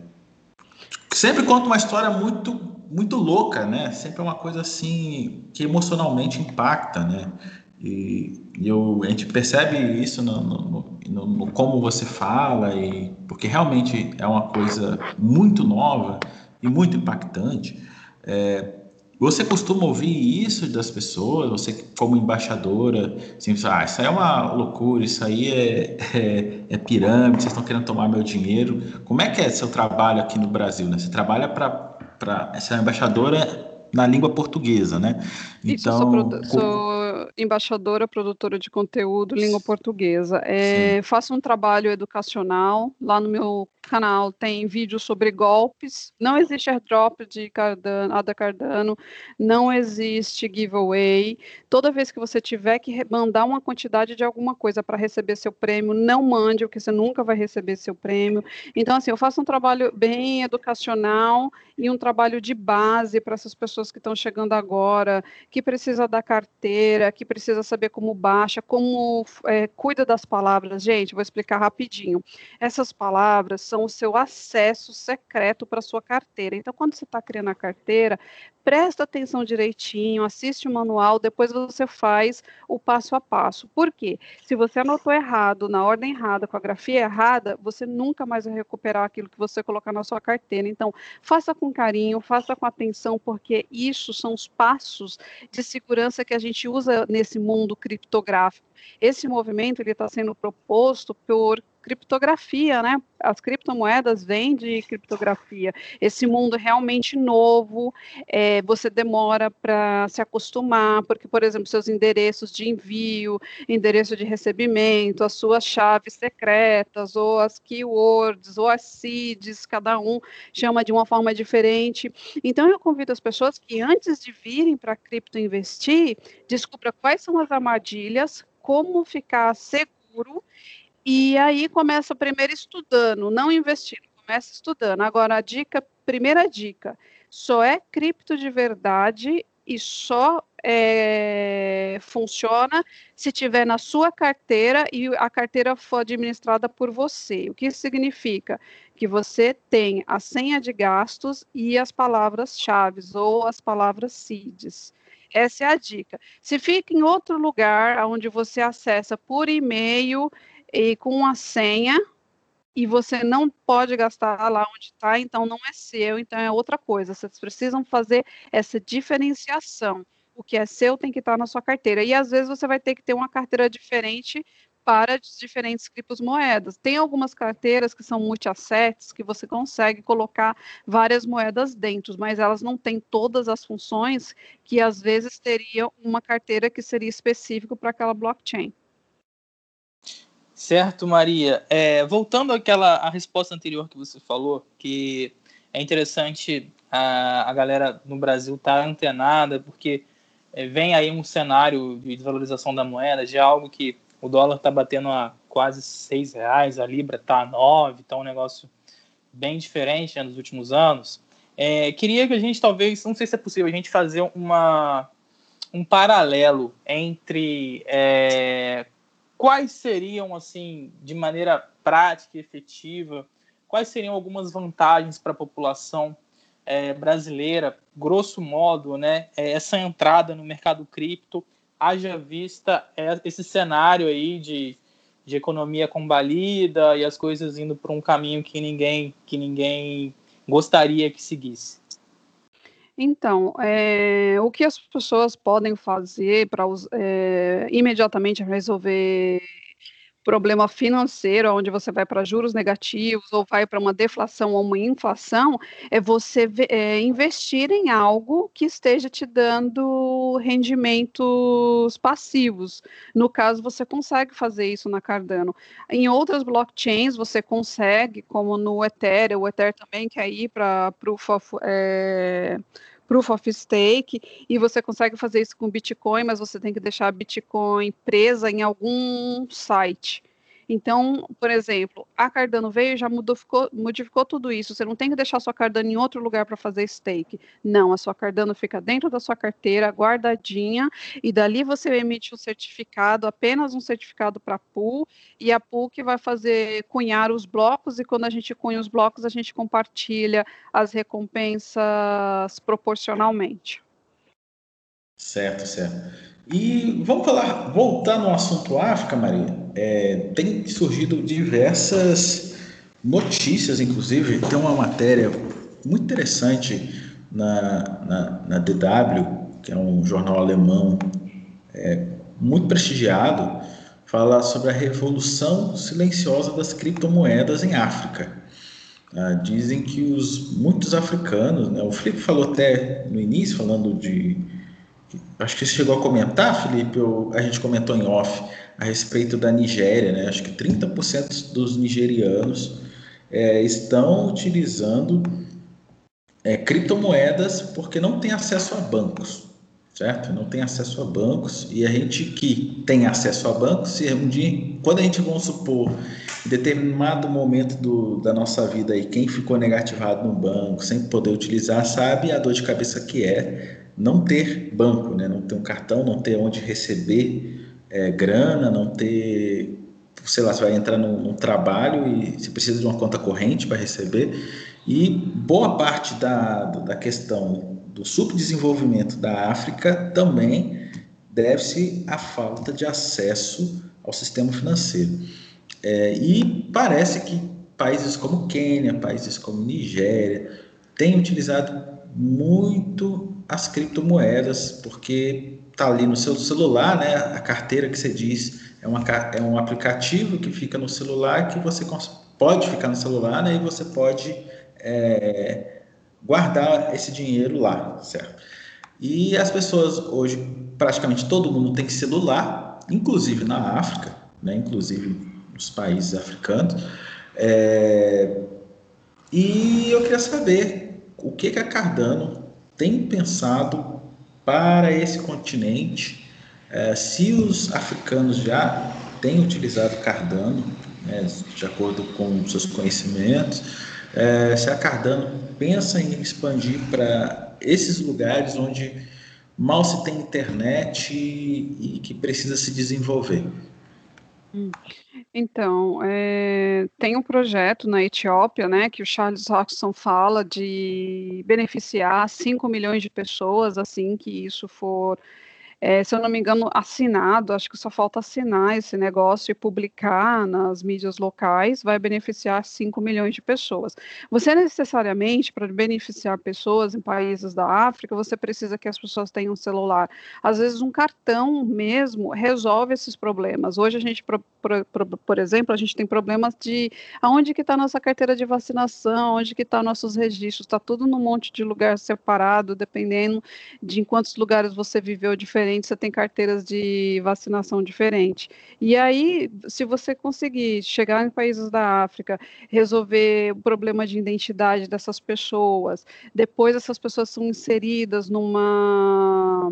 sempre conta uma história muito muito louca, né? Sempre é uma coisa assim que emocionalmente impacta, né? E, e eu, a gente percebe isso no, no, no, no, como você fala, e porque realmente é uma coisa muito nova e muito impactante. É, você costuma ouvir isso das pessoas? Você, como embaixadora, assim, ah, isso aí é uma loucura, isso aí é, é, é pirâmide, vocês estão querendo tomar meu dinheiro. Como é que é seu trabalho aqui no Brasil? Né? Você trabalha para para essa embaixadora na língua portuguesa, né? Então, Isso, sou, sou, embaixadora, produtora de conteúdo, língua portuguesa. É, faço um trabalho educacional lá no meu canal tem vídeos sobre golpes. Não existe airdrop de Cardano, Ada Cardano, não existe giveaway. Toda vez que você tiver que mandar uma quantidade de alguma coisa para receber seu prêmio, não mande, porque você nunca vai receber seu prêmio. Então, assim, eu faço um trabalho bem educacional e um trabalho de base para essas pessoas que estão chegando agora, que precisa da carteira, que precisa saber como baixa, como é, cuida das palavras. Gente, vou explicar rapidinho. Essas palavras são o seu acesso secreto para sua carteira. Então, quando você está criando a carteira, presta atenção direitinho, assiste o manual, depois você faz o passo a passo. Por quê? Se você anotou errado, na ordem errada, com a grafia errada, você nunca mais vai recuperar aquilo que você colocar na sua carteira. Então, faça com carinho, faça com atenção, porque isso são os passos de segurança que a gente usa nesse mundo criptográfico. Esse movimento ele está sendo proposto por criptografia, né? As criptomoedas vêm de criptografia. Esse mundo realmente novo, é, você demora para se acostumar, porque, por exemplo, seus endereços de envio, endereço de recebimento, as suas chaves secretas, ou as keywords, ou as seeds, cada um chama de uma forma diferente. Então, eu convido as pessoas que, antes de virem para cripto investir, descubra quais são as armadilhas, como ficar seguro e aí começa primeiro estudando, não investindo, começa estudando. Agora, a dica, primeira dica, só é cripto de verdade e só é, funciona se tiver na sua carteira e a carteira for administrada por você. O que isso significa? Que você tem a senha de gastos e as palavras-chave ou as palavras CIDs. Essa é a dica. Se fica em outro lugar, onde você acessa por e-mail e com a senha e você não pode gastar lá onde está, então não é seu, então é outra coisa. Vocês precisam fazer essa diferenciação. O que é seu tem que estar na sua carteira. E às vezes você vai ter que ter uma carteira diferente para diferentes criptomoedas. Tem algumas carteiras que são multi-assets, que você consegue colocar várias moedas dentro, mas elas não têm todas as funções que às vezes teria uma carteira que seria específico para aquela blockchain. Certo, Maria. É, voltando àquela a resposta anterior que você falou, que é interessante a, a galera no Brasil estar tá antenada, porque é, vem aí um cenário de desvalorização da moeda, de algo que o dólar está batendo a quase seis reais, a libra está a nove, então é um negócio bem diferente né, nos últimos anos. É, queria que a gente talvez, não sei se é possível, a gente fazer uma, um paralelo entre é, quais seriam, assim, de maneira prática e efetiva, quais seriam algumas vantagens para a população é, brasileira, grosso modo, né, é, essa entrada no mercado cripto, haja vista é, esse cenário aí de, de economia combalida e as coisas indo para um caminho que ninguém, que ninguém gostaria que seguisse. Então, é, o que as pessoas podem fazer para é, imediatamente resolver problema financeiro, onde você vai para juros negativos ou vai para uma deflação ou uma inflação, é você é, investir em algo que esteja te dando rendimentos passivos. No caso, você consegue fazer isso na Cardano. Em outras blockchains, você consegue, como no Ethereum, o Ether também quer ir para. É, proof of stake, e você consegue fazer isso com Bitcoin, mas você tem que deixar Bitcoin presa em algum site. Então, por exemplo, a Cardano veio e já modificou, modificou tudo isso. Você não tem que deixar sua Cardano em outro lugar para fazer stake. Não, a sua Cardano fica dentro da sua carteira, guardadinha, e dali você emite um certificado, apenas um certificado para a pool, e a pool que vai fazer cunhar os blocos, e quando a gente cunha os blocos, a gente compartilha as recompensas proporcionalmente. Certo, certo. E vamos falar, voltar no assunto África, Maria é, tem surgido diversas notícias, inclusive, tem uma matéria muito interessante na, na, na DW, que é um jornal alemão é, muito prestigiado, fala sobre a revolução silenciosa das criptomoedas em África. Ah, dizem que os muitos africanos, né, o Felipe falou até no início, falando de. Acho que você chegou a comentar, Felipe, a gente comentou em off, a respeito da Nigéria, né? Acho que 30% dos nigerianos é, estão utilizando é, criptomoedas porque não tem acesso a bancos, certo? Não tem acesso a bancos e a gente que tem acesso a bancos, se um dia, quando a gente vamos supor em determinado momento do, da nossa vida aí, quem ficou negativado no banco sem poder utilizar sabe a dor de cabeça que é não ter banco, né? não ter um cartão, não ter onde receber é, grana, não ter, sei lá, você vai entrar num, num trabalho e você precisa de uma conta corrente para receber. E boa parte da, da questão do subdesenvolvimento da África também deve-se à falta de acesso ao sistema financeiro. É, e parece que países como Quênia, países como Nigéria, têm utilizado muito as criptomoedas, porque está ali no seu celular, né? A carteira que você diz é, uma, é um aplicativo que fica no celular que você pode ficar no celular, né? E você pode é, guardar esse dinheiro lá, certo? E as pessoas hoje, praticamente todo mundo tem celular, inclusive na África, né? Inclusive nos países africanos. É, e eu queria saber o que, que a Cardano tem pensado para esse continente, é, se os africanos já têm utilizado Cardano, né, de acordo com seus conhecimentos, é, se a Cardano pensa em expandir para esses lugares onde mal se tem internet e, e que precisa se desenvolver. Hum. Então, é, tem um projeto na Etiópia, né, que o Charles Hodgson fala de beneficiar 5 milhões de pessoas assim que isso for é, se eu não me engano, assinado, acho que só falta assinar esse negócio e publicar nas mídias locais, vai beneficiar 5 milhões de pessoas. Você necessariamente, para beneficiar pessoas em países da África, você precisa que as pessoas tenham um celular. Às vezes, um cartão mesmo resolve esses problemas. Hoje, a gente, por, por, por exemplo, a gente tem problemas de aonde que está nossa carteira de vacinação, onde que está nossos registros, está tudo num monte de lugar separado, dependendo de em quantos lugares você viveu diferente diferente, você tem carteiras de vacinação diferente. E aí, se você conseguir chegar em países da África, resolver o problema de identidade dessas pessoas, depois essas pessoas são inseridas numa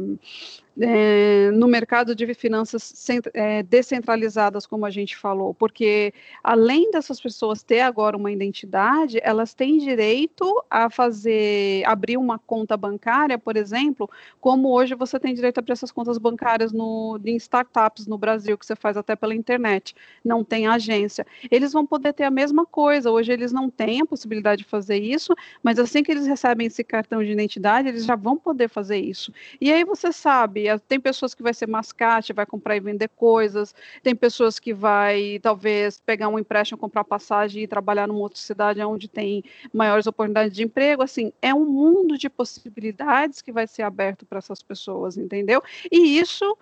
é, no mercado de finanças é, descentralizadas, como a gente falou, porque além dessas pessoas ter agora uma identidade, elas têm direito a fazer, abrir uma conta bancária, por exemplo, como hoje você tem direito a abrir essas contas bancárias no, em startups no Brasil, que você faz até pela internet, não tem agência. Eles vão poder ter a mesma coisa, hoje eles não têm a possibilidade de fazer isso, mas assim que eles recebem esse cartão de identidade, eles já vão poder fazer isso. E aí você sabe, tem pessoas que vai ser mascate, vai comprar e vender coisas, tem pessoas que vai talvez pegar um empréstimo, comprar passagem e trabalhar numa outra cidade onde tem maiores oportunidades de emprego, assim, é um mundo de possibilidades que vai ser aberto para essas pessoas, entendeu? E isso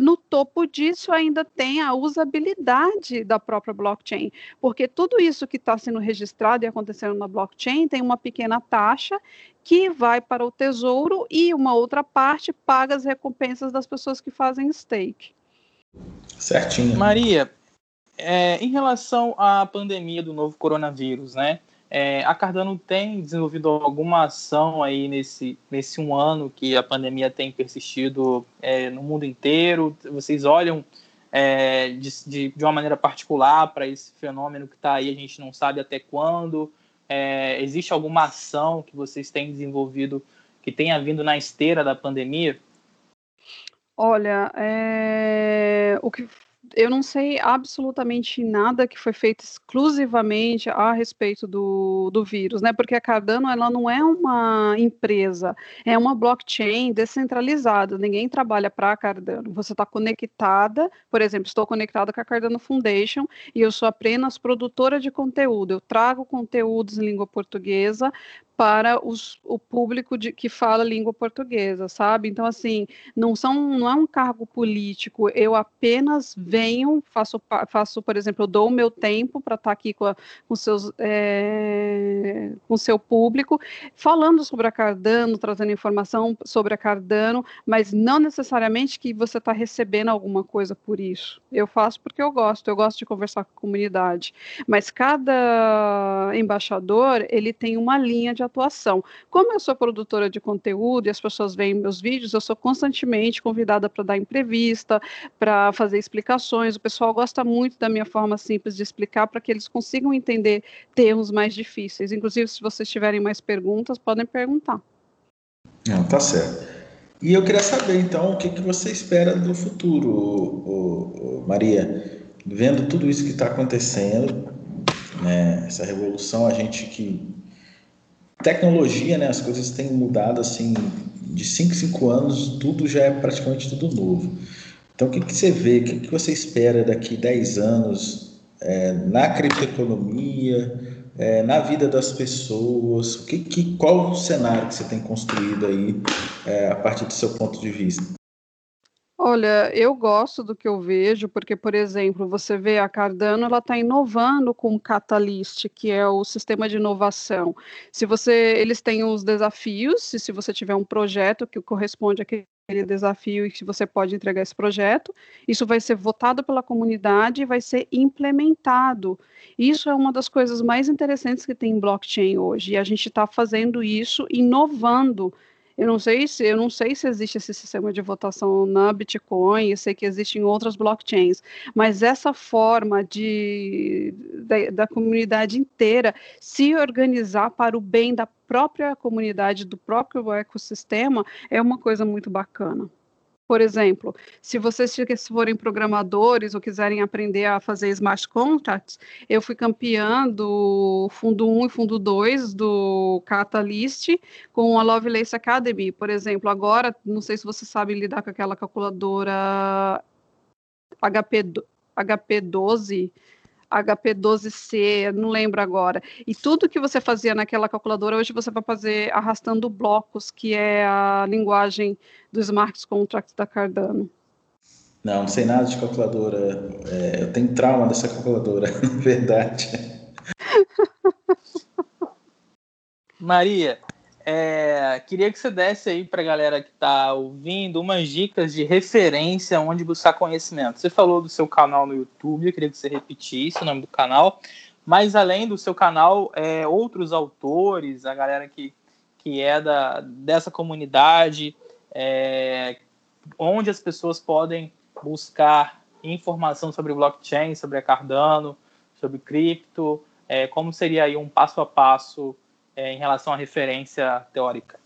no topo disso ainda tem a usabilidade da própria blockchain, porque tudo isso que está sendo registrado e acontecendo na blockchain tem uma pequena taxa que vai para o tesouro e uma outra parte paga as recompensas das pessoas que fazem stake. Certinho. Maria, é, em relação à pandemia do novo coronavírus, né? É, a Cardano tem desenvolvido alguma ação aí nesse, nesse um ano que a pandemia tem persistido é, no mundo inteiro? Vocês olham é, de, de, de, uma maneira particular para esse fenômeno que está aí, a gente não sabe até quando? É, existe alguma ação que vocês têm desenvolvido que tenha vindo na esteira da pandemia? Olha, é, o que eu não sei absolutamente nada que foi feito exclusivamente a respeito do, do vírus, né? Porque a Cardano ela não é uma empresa, é uma blockchain descentralizada. Ninguém trabalha para a Cardano. Você está conectada, por exemplo, estou conectada com a Cardano Foundation e eu sou apenas produtora de conteúdo. Eu trago conteúdos em língua portuguesa para os, o público de, que fala língua portuguesa, sabe? Então, assim, não, são, não é um cargo político, eu apenas venho, faço, faço por exemplo, eu dou o meu tempo para estar tá aqui com, a, com, seus, é, com seu público, falando sobre a Cardano, trazendo informação sobre a Cardano, mas não necessariamente que você está recebendo alguma coisa por isso. Eu faço porque eu gosto, eu gosto de conversar com a comunidade, mas cada embaixador, ele tem uma linha de atuação. Como eu sou produtora de conteúdo e as pessoas veem meus vídeos, eu sou constantemente convidada para dar entrevista, para fazer explicações. O pessoal gosta muito da minha forma simples de explicar para que eles consigam entender termos mais difíceis. Inclusive, se vocês tiverem mais perguntas, podem perguntar. Não, tá certo. E eu queria saber, então, o que, que você espera do futuro, o, o, Maria? Vendo tudo isso que está acontecendo, né, essa revolução, a gente que. Tecnologia, né, as coisas têm mudado assim, de 5 em 5 anos, tudo já é praticamente tudo novo. Então, o que, que você vê, o que, que você espera daqui 10 anos é, na criptoeconomia, é, na vida das pessoas? Que, que, qual o cenário que você tem construído aí é, a partir do seu ponto de vista? Olha, eu gosto do que eu vejo, porque, por exemplo, você vê a Cardano, ela está inovando com o Catalyst, que é o sistema de inovação. Se você, eles têm os desafios, e se você tiver um projeto que corresponde àquele desafio e que você pode entregar esse projeto, isso vai ser votado pela comunidade e vai ser implementado. Isso é uma das coisas mais interessantes que tem em blockchain hoje, e a gente está fazendo isso, inovando eu não sei se eu não sei se existe esse sistema de votação na Bitcoin, eu sei que existe em outras blockchains, mas essa forma de da, da comunidade inteira se organizar para o bem da própria comunidade, do próprio ecossistema, é uma coisa muito bacana. Por exemplo, se vocês forem programadores ou quiserem aprender a fazer smart contracts, eu fui campeã do fundo 1 e fundo 2 do Catalyst com a Lovelace Academy, por exemplo. Agora, não sei se você sabe lidar com aquela calculadora HP, HP12, HP12C, não lembro agora. E tudo que você fazia naquela calculadora, hoje você vai fazer arrastando blocos, que é a linguagem dos smart contracts da Cardano. Não, não sei nada de calculadora. É, eu tenho trauma dessa calculadora, na [laughs] verdade. Maria, é, queria que você desse aí para a galera que está ouvindo umas dicas de referência onde buscar conhecimento. Você falou do seu canal no YouTube, eu queria que você repetisse o nome do canal, mas além do seu canal, é, outros autores, a galera que, que é da, dessa comunidade, é, onde as pessoas podem buscar informação sobre blockchain, sobre a Cardano, sobre cripto, é, como seria aí um passo a passo é, em relação à referência teórica?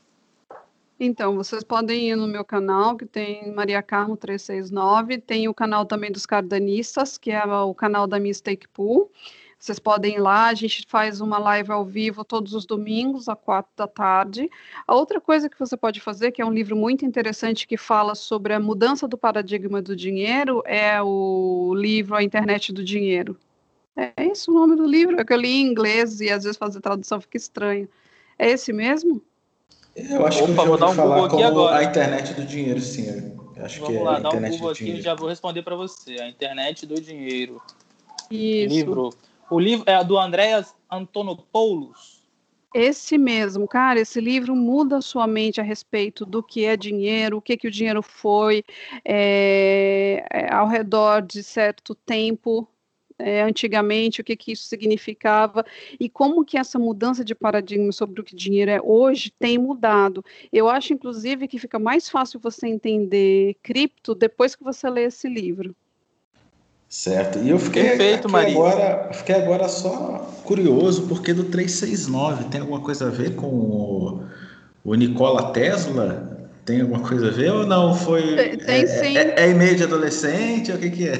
Então, vocês podem ir no meu canal, que tem Maria Carmo 369, tem o canal também dos cardanistas, que é o canal da Mistake Pool. Vocês podem ir lá, a gente faz uma live ao vivo todos os domingos, às quatro da tarde. A outra coisa que você pode fazer, que é um livro muito interessante que fala sobre a mudança do paradigma do dinheiro, é o livro A Internet do Dinheiro. É esse o nome do livro, é que eu li em inglês e às vezes fazer tradução fica estranho. É esse mesmo? Eu acho Opa, que eu vou dar um falar Google aqui agora. a internet do dinheiro, sim. Eu acho Vamos que lá, é a dá um Google aqui e já vou responder para você. A internet do dinheiro. Isso. Livro. O livro é do Andreas Antonopoulos. Esse mesmo, cara, esse livro muda a sua mente a respeito do que é dinheiro, o que, que o dinheiro foi é, é, ao redor de certo tempo, é, antigamente, o que, que isso significava e como que essa mudança de paradigma sobre o que dinheiro é hoje tem mudado. Eu acho, inclusive, que fica mais fácil você entender cripto depois que você lê esse livro. Certo. E eu fiquei, Perfeito, Maria. agora, fiquei agora só curioso, porque do 369 tem alguma coisa a ver com o, o Nikola Tesla? Tem alguma coisa a ver ou não? Foi. Tem, tem é, sim. É, é, e-mail de adolescente? O que, que é?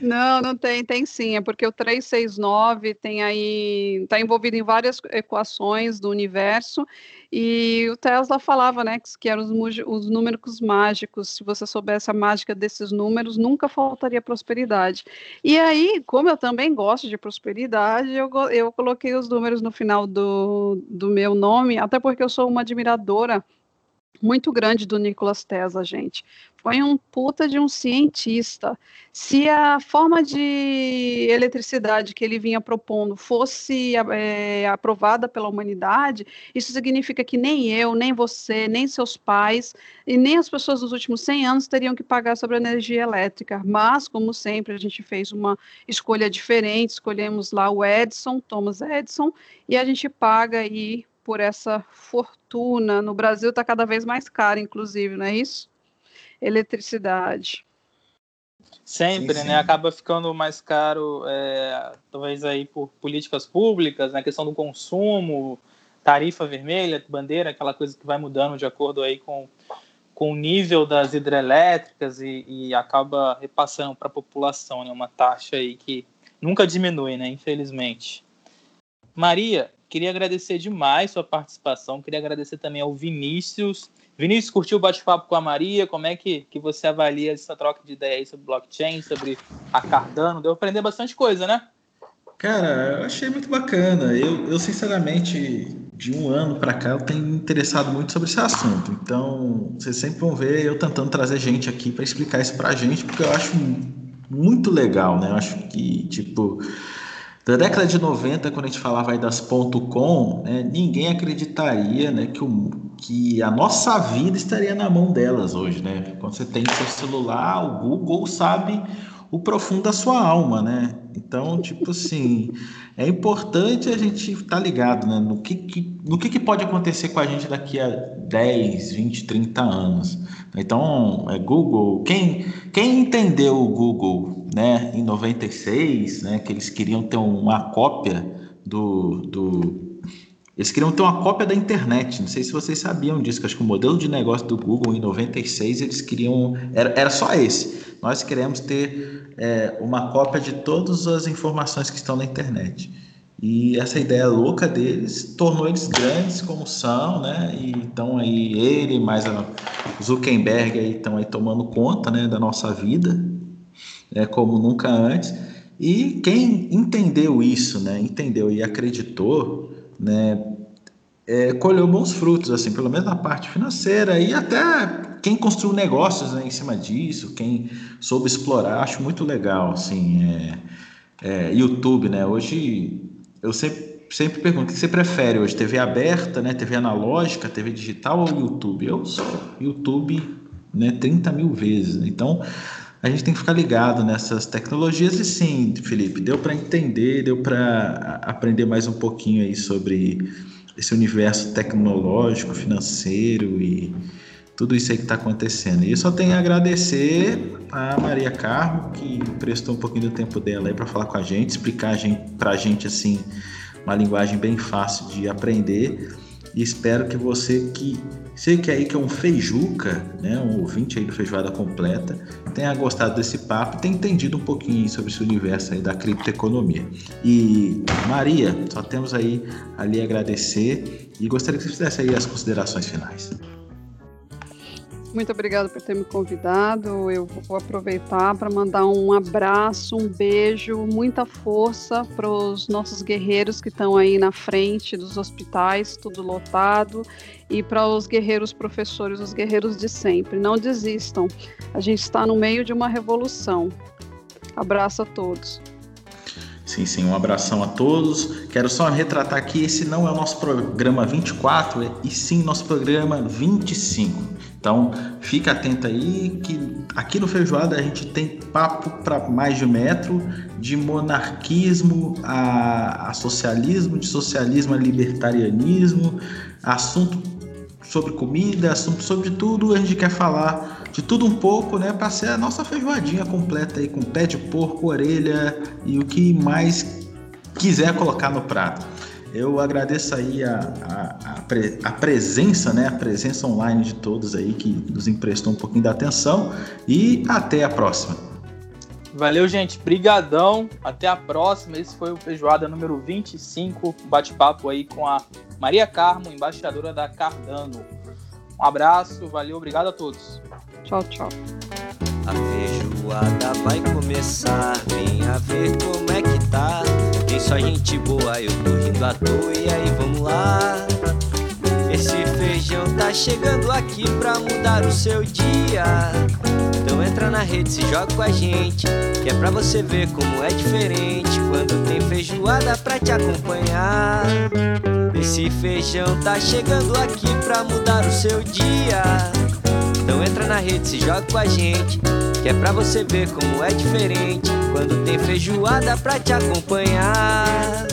Não, não tem, tem sim. É porque o 369 tem aí. está envolvido em várias equações do universo. E o Tesla falava, né, que, que eram os, os números mágicos. Se você soubesse a mágica desses números, nunca faltaria prosperidade. E aí, como eu também gosto de prosperidade, eu, eu coloquei os números no final do, do meu nome, até porque eu sou uma admiradora muito grande do Nicolas Tesla, gente. Foi um puta de um cientista. Se a forma de eletricidade que ele vinha propondo fosse é, aprovada pela humanidade, isso significa que nem eu, nem você, nem seus pais e nem as pessoas dos últimos 100 anos teriam que pagar sobre a energia elétrica. Mas, como sempre, a gente fez uma escolha diferente, escolhemos lá o Edison, Thomas Edison, e a gente paga aí por essa fortuna. No Brasil está cada vez mais caro, inclusive, não é isso? Eletricidade. Sempre, sim, sim. né? Acaba ficando mais caro, é, talvez aí por políticas públicas, na né? questão do consumo, tarifa vermelha, bandeira, aquela coisa que vai mudando de acordo aí com, com o nível das hidrelétricas e, e acaba repassando para a população, né? Uma taxa aí que nunca diminui, né? Infelizmente. Maria, queria agradecer demais sua participação. Queria agradecer também ao Vinícius. Vinícius, curtiu o bate-papo com a Maria? Como é que, que você avalia essa troca de ideias sobre blockchain, sobre a Cardano? Deu aprender bastante coisa, né? Cara, eu achei muito bacana. Eu, eu sinceramente, de um ano para cá, eu tenho me interessado muito sobre esse assunto. Então, vocês sempre vão ver eu tentando trazer gente aqui para explicar isso para a gente, porque eu acho muito legal, né? Eu acho que, tipo, da década de 90, quando a gente falava aí das .com, né, ninguém acreditaria né, que, o, que a nossa vida estaria na mão delas hoje, né? Quando você tem seu celular, o Google sabe o profundo da sua alma, né? Então, tipo assim, é importante a gente estar tá ligado, né? No que, que, no que, que pode acontecer com a gente daqui a 10, 20, 30 anos. Então, é Google. Quem, quem entendeu o Google, né, em 96, né, que eles queriam ter uma cópia do, do eles queriam ter uma cópia da internet. Não sei se vocês sabiam disso, que acho que o modelo de negócio do Google em 96 eles queriam. Era, era só esse. Nós queremos ter é, uma cópia de todas as informações que estão na internet. E essa ideia louca deles tornou eles grandes como são, né? E então aí ele mais a Zuckerberg aí estão aí tomando conta, né, da nossa vida, né, como nunca antes. E quem entendeu isso, né, entendeu e acreditou, né, é, colheu bons frutos, assim, pelo menos na parte financeira. E até quem construiu negócios né, em cima disso, quem soube explorar, acho muito legal, assim, é, é, YouTube, né, hoje eu sempre, sempre pergunto, o que você prefere hoje, TV aberta, né, TV analógica, TV digital ou YouTube? Eu sou YouTube, né, 30 mil vezes, então a gente tem que ficar ligado nessas tecnologias e sim, Felipe, deu para entender, deu para aprender mais um pouquinho aí sobre esse universo tecnológico, financeiro e tudo isso aí que está acontecendo. E eu só tenho a agradecer a Maria Carmo, que prestou um pouquinho do tempo dela aí para falar com a gente, explicar para a gente assim uma linguagem bem fácil de aprender e espero que você que sei que aí que é um feijuca, né, um ouvinte aí do Feijoada Completa, tenha gostado desse papo, tenha entendido um pouquinho sobre esse universo aí da criptoeconomia. E Maria, só temos aí ali agradecer e gostaria que você fizesse aí as considerações finais. Muito obrigada por ter me convidado. Eu vou aproveitar para mandar um abraço, um beijo, muita força para os nossos guerreiros que estão aí na frente dos hospitais, tudo lotado, e para os guerreiros professores, os guerreiros de sempre. Não desistam. A gente está no meio de uma revolução. Abraço a todos. Sim, sim, um abração a todos. Quero só retratar que esse não é o nosso programa 24, e sim nosso programa 25. Então, fica atento aí que aqui no Feijoada a gente tem papo para mais de um metro, de monarquismo a, a socialismo, de socialismo a libertarianismo, assunto sobre comida, assunto sobre tudo, a gente quer falar de tudo um pouco, né, para ser a nossa feijoadinha completa aí com pé de porco, orelha e o que mais quiser colocar no prato. Eu agradeço aí a, a, a, pre, a, presença, né, a presença online de todos aí que nos emprestou um pouquinho da atenção e até a próxima. Valeu, gente. Brigadão. Até a próxima. Esse foi o Feijoada número 25, bate-papo aí com a Maria Carmo, embaixadora da Cardano. Um abraço, valeu, obrigado a todos. Tchau, tchau. A feijoada vai começar, venha ver como é que tá. Tem só gente boa, eu tô rindo à toa e aí vamos lá. Esse feijão tá chegando aqui pra mudar o seu dia. Então entra na rede, se joga com a gente, que é pra você ver como é diferente quando tem feijoada pra te acompanhar. Esse feijão tá chegando aqui pra mudar o seu dia. Então entra na rede, se joga com a gente, que é pra você ver como é diferente quando tem feijoada pra te acompanhar.